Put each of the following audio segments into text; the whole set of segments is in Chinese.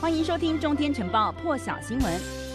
欢迎收听《中天晨报》破晓新闻。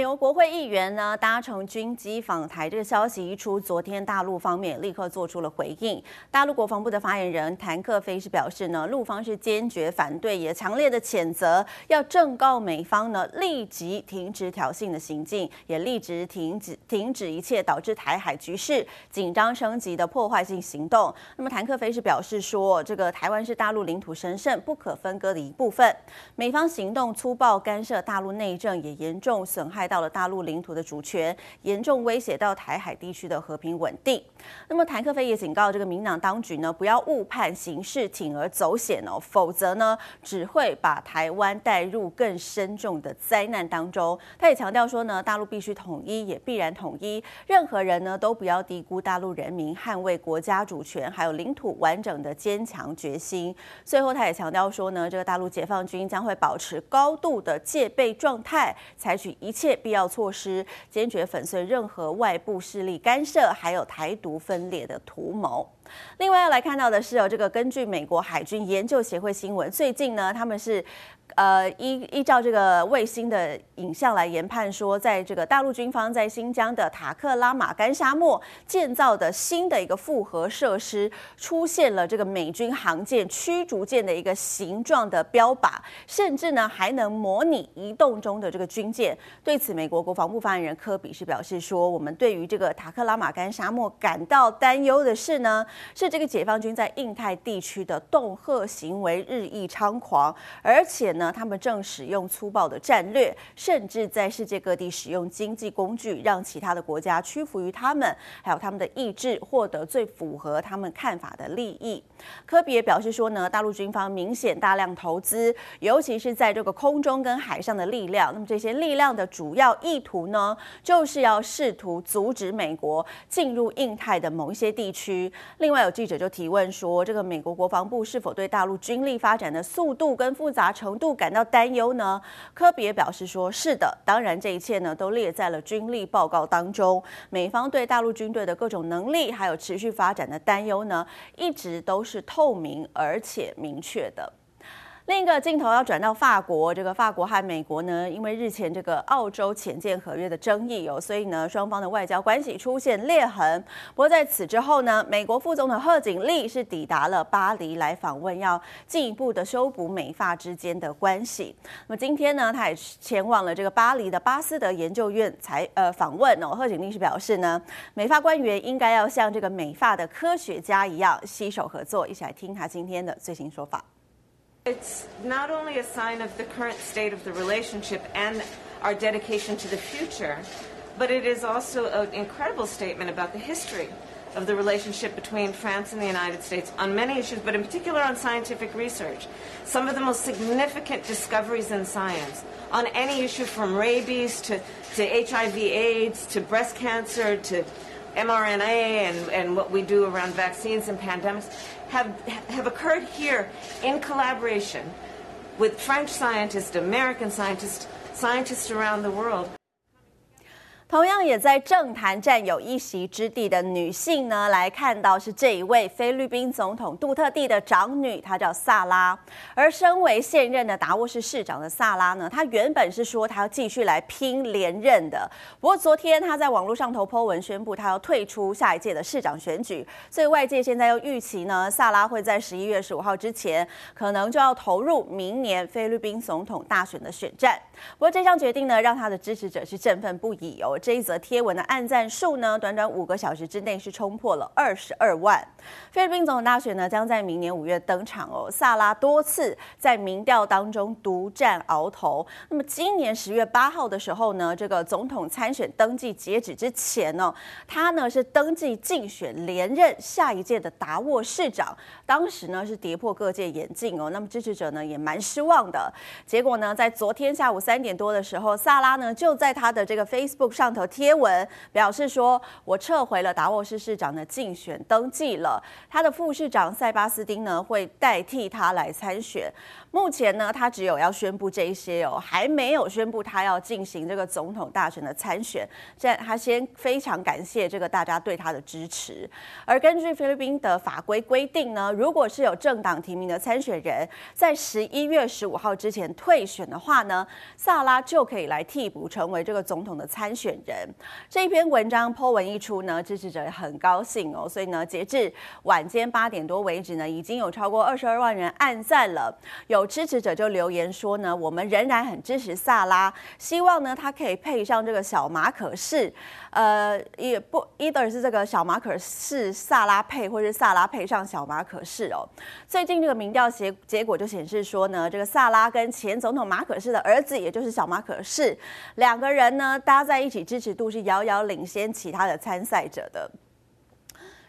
美国国会议员呢搭乘军机访台这个消息一出，昨天大陆方面立刻做出了回应。大陆国防部的发言人谭克非是表示呢，陆方是坚决反对，也强烈的谴责，要正告美方呢立即停止挑衅的行径，也立即停止停止一切导致台海局势紧张升级的破坏性行动。那么谭克非是表示说，这个台湾是大陆领土神圣不可分割的一部分，美方行动粗暴干涉大陆内政，也严重损害。到了大陆领土的主权，严重威胁到台海地区的和平稳定。那么，谭克非也警告这个民党当局呢，不要误判形势，铤而走险哦，否则呢，只会把台湾带入更深重的灾难当中。他也强调说呢，大陆必须统一，也必然统一。任何人呢，都不要低估大陆人民捍卫国家主权还有领土完整的坚强决心。最后，他也强调说呢，这个大陆解放军将会保持高度的戒备状态，采取一切。必要措施，坚决粉碎任何外部势力干涉，还有台独分裂的图谋。另外要来看到的是哦，这个根据美国海军研究协会新闻，最近呢，他们是。呃，依依照这个卫星的影像来研判说，在这个大陆军方在新疆的塔克拉玛干沙漠建造的新的一个复合设施，出现了这个美军航舰驱逐舰的一个形状的标靶，甚至呢还能模拟移动中的这个军舰。对此，美国国防部发言人科比是表示说，我们对于这个塔克拉玛干沙漠感到担忧的是呢，是这个解放军在印太地区的恫吓行为日益猖狂，而且。呢，他们正使用粗暴的战略，甚至在世界各地使用经济工具，让其他的国家屈服于他们，还有他们的意志，获得最符合他们看法的利益。科比也表示说呢，大陆军方明显大量投资，尤其是在这个空中跟海上的力量。那么这些力量的主要意图呢，就是要试图阻止美国进入印太的某一些地区。另另外有记者就提问说，这个美国国防部是否对大陆军力发展的速度跟复杂程度感到担忧呢？科比也表示说：“是的，当然这一切呢都列在了军力报告当中。美方对大陆军队的各种能力还有持续发展的担忧呢，一直都是透明而且明确的。”另一个镜头要转到法国，这个法国和美国呢，因为日前这个澳洲潜舰合约的争议哦，所以呢，双方的外交关系出现裂痕。不过在此之后呢，美国副总统贺锦丽是抵达了巴黎来访问，要进一步的修补美法之间的关系。那么今天呢，他也前往了这个巴黎的巴斯德研究院才呃访问哦。贺锦丽是表示呢，美法官员应该要像这个美法的科学家一样携手合作。一起来听他今天的最新说法。It's not only a sign of the current state of the relationship and our dedication to the future, but it is also an incredible statement about the history of the relationship between France and the United States on many issues, but in particular on scientific research. Some of the most significant discoveries in science on any issue from rabies to, to HIV AIDS to breast cancer to mRNA and, and what we do around vaccines and pandemics have, have occurred here in collaboration with French scientists, American scientists, scientists around the world. 同样也在政坛占有一席之地的女性呢，来看到是这一位菲律宾总统杜特地的长女，她叫萨拉。而身为现任的达沃市市长的萨拉呢，她原本是说她要继续来拼连任的。不过昨天她在网络上头 po 文宣布，她要退出下一届的市长选举。所以外界现在又预期呢，萨拉会在十一月十五号之前，可能就要投入明年菲律宾总统大选的选战。不过这项决定呢，让她的支持者是振奋不已哦。这一则贴文的按赞数呢，短短五个小时之内是冲破了二十二万。菲律宾总统大选呢，将在明年五月登场哦。萨拉多次在民调当中独占鳌头。那么今年十月八号的时候呢，这个总统参选登记截止之前呢，他呢是登记竞选连任下一届的达沃市长。当时呢是跌破各界眼镜哦。那么支持者呢也蛮失望的。结果呢，在昨天下午三点多的时候，萨拉呢就在他的这个 Facebook 上。上头贴文，表示说我撤回了达沃斯市长的竞选登记了，他的副市长塞巴斯丁呢会代替他来参选。目前呢，他只有要宣布这一些哦，还没有宣布他要进行这个总统大选的参选。现在他先非常感谢这个大家对他的支持。而根据菲律宾的法规规定呢，如果是有政党提名的参选人，在十一月十五号之前退选的话呢，萨拉就可以来替补成为这个总统的参选人。这一篇文章 po 文一出呢，支持者很高兴哦，所以呢，截至晚间八点多为止呢，已经有超过二十二万人按赞了。有有支持者就留言说呢，我们仍然很支持萨拉，希望呢他可以配上这个小马可仕，呃，也不，either 是这个小马可仕萨拉配，或是萨拉配上小马可仕哦。最近这个民调结结果就显示说呢，这个萨拉跟前总统马可仕的儿子，也就是小马可仕，两个人呢搭在一起支持度是遥遥领先其他的参赛者的。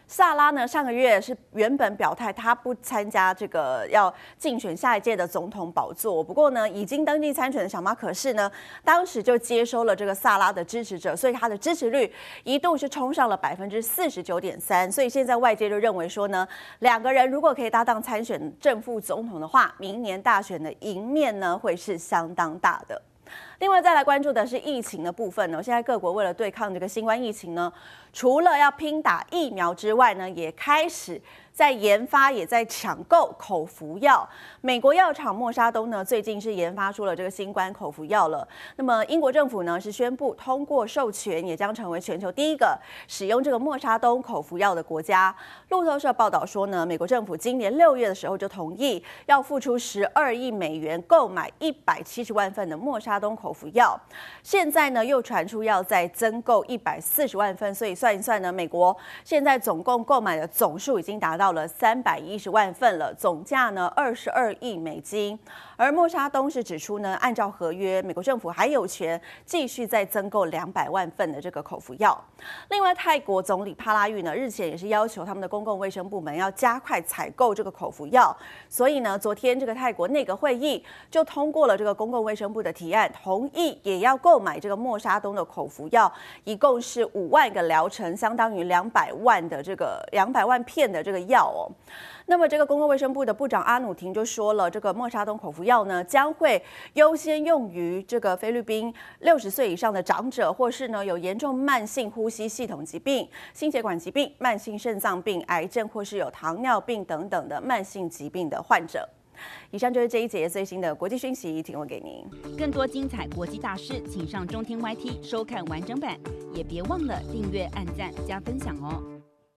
萨拉呢，上个月是原本表态他不参加这个要竞选下一届的总统宝座，不过呢，已经登记参选的小马可是呢，当时就接收了这个萨拉的支持者，所以他的支持率一度是冲上了百分之四十九点三，所以现在外界就认为说呢，两个人如果可以搭档参选正副总统的话，明年大选的赢面呢会是相当大的。另外再来关注的是疫情的部分呢，现在各国为了对抗这个新冠疫情呢，除了要拼打疫苗之外呢，也开始。在研发，也在抢购口服药。美国药厂默沙东呢，最近是研发出了这个新冠口服药了。那么英国政府呢，是宣布通过授权，也将成为全球第一个使用这个默沙东口服药的国家。路透社报道说呢，美国政府今年六月的时候就同意要付出十二亿美元购买一百七十万份的默沙东口服药。现在呢，又传出要再增购一百四十万份，所以算一算呢，美国现在总共购买的总数已经达到。到了三百一十万份了，总价呢二十二亿美金。而默沙东是指出呢，按照合约，美国政府还有权继续再增购两百万份的这个口服药。另外，泰国总理帕拉育呢日前也是要求他们的公共卫生部门要加快采购这个口服药。所以呢，昨天这个泰国内阁会议就通过了这个公共卫生部的提案，同意也要购买这个默沙东的口服药，一共是五万个疗程，相当于两百万的这个两百万片的这个。药哦，那么这个公共卫生部的部长阿努廷就说了，这个莫沙东口服药呢，将会优先用于这个菲律宾六十岁以上的长者，或是呢有严重慢性呼吸系统疾病、心血管疾病、慢性肾脏病、癌症或是有糖尿病等等的慢性疾病的患者。以上就是这一节最新的国际讯息，提供给您。更多精彩国际大事，请上中天 YT 收看完整版，也别忘了订阅、按赞、加分享哦。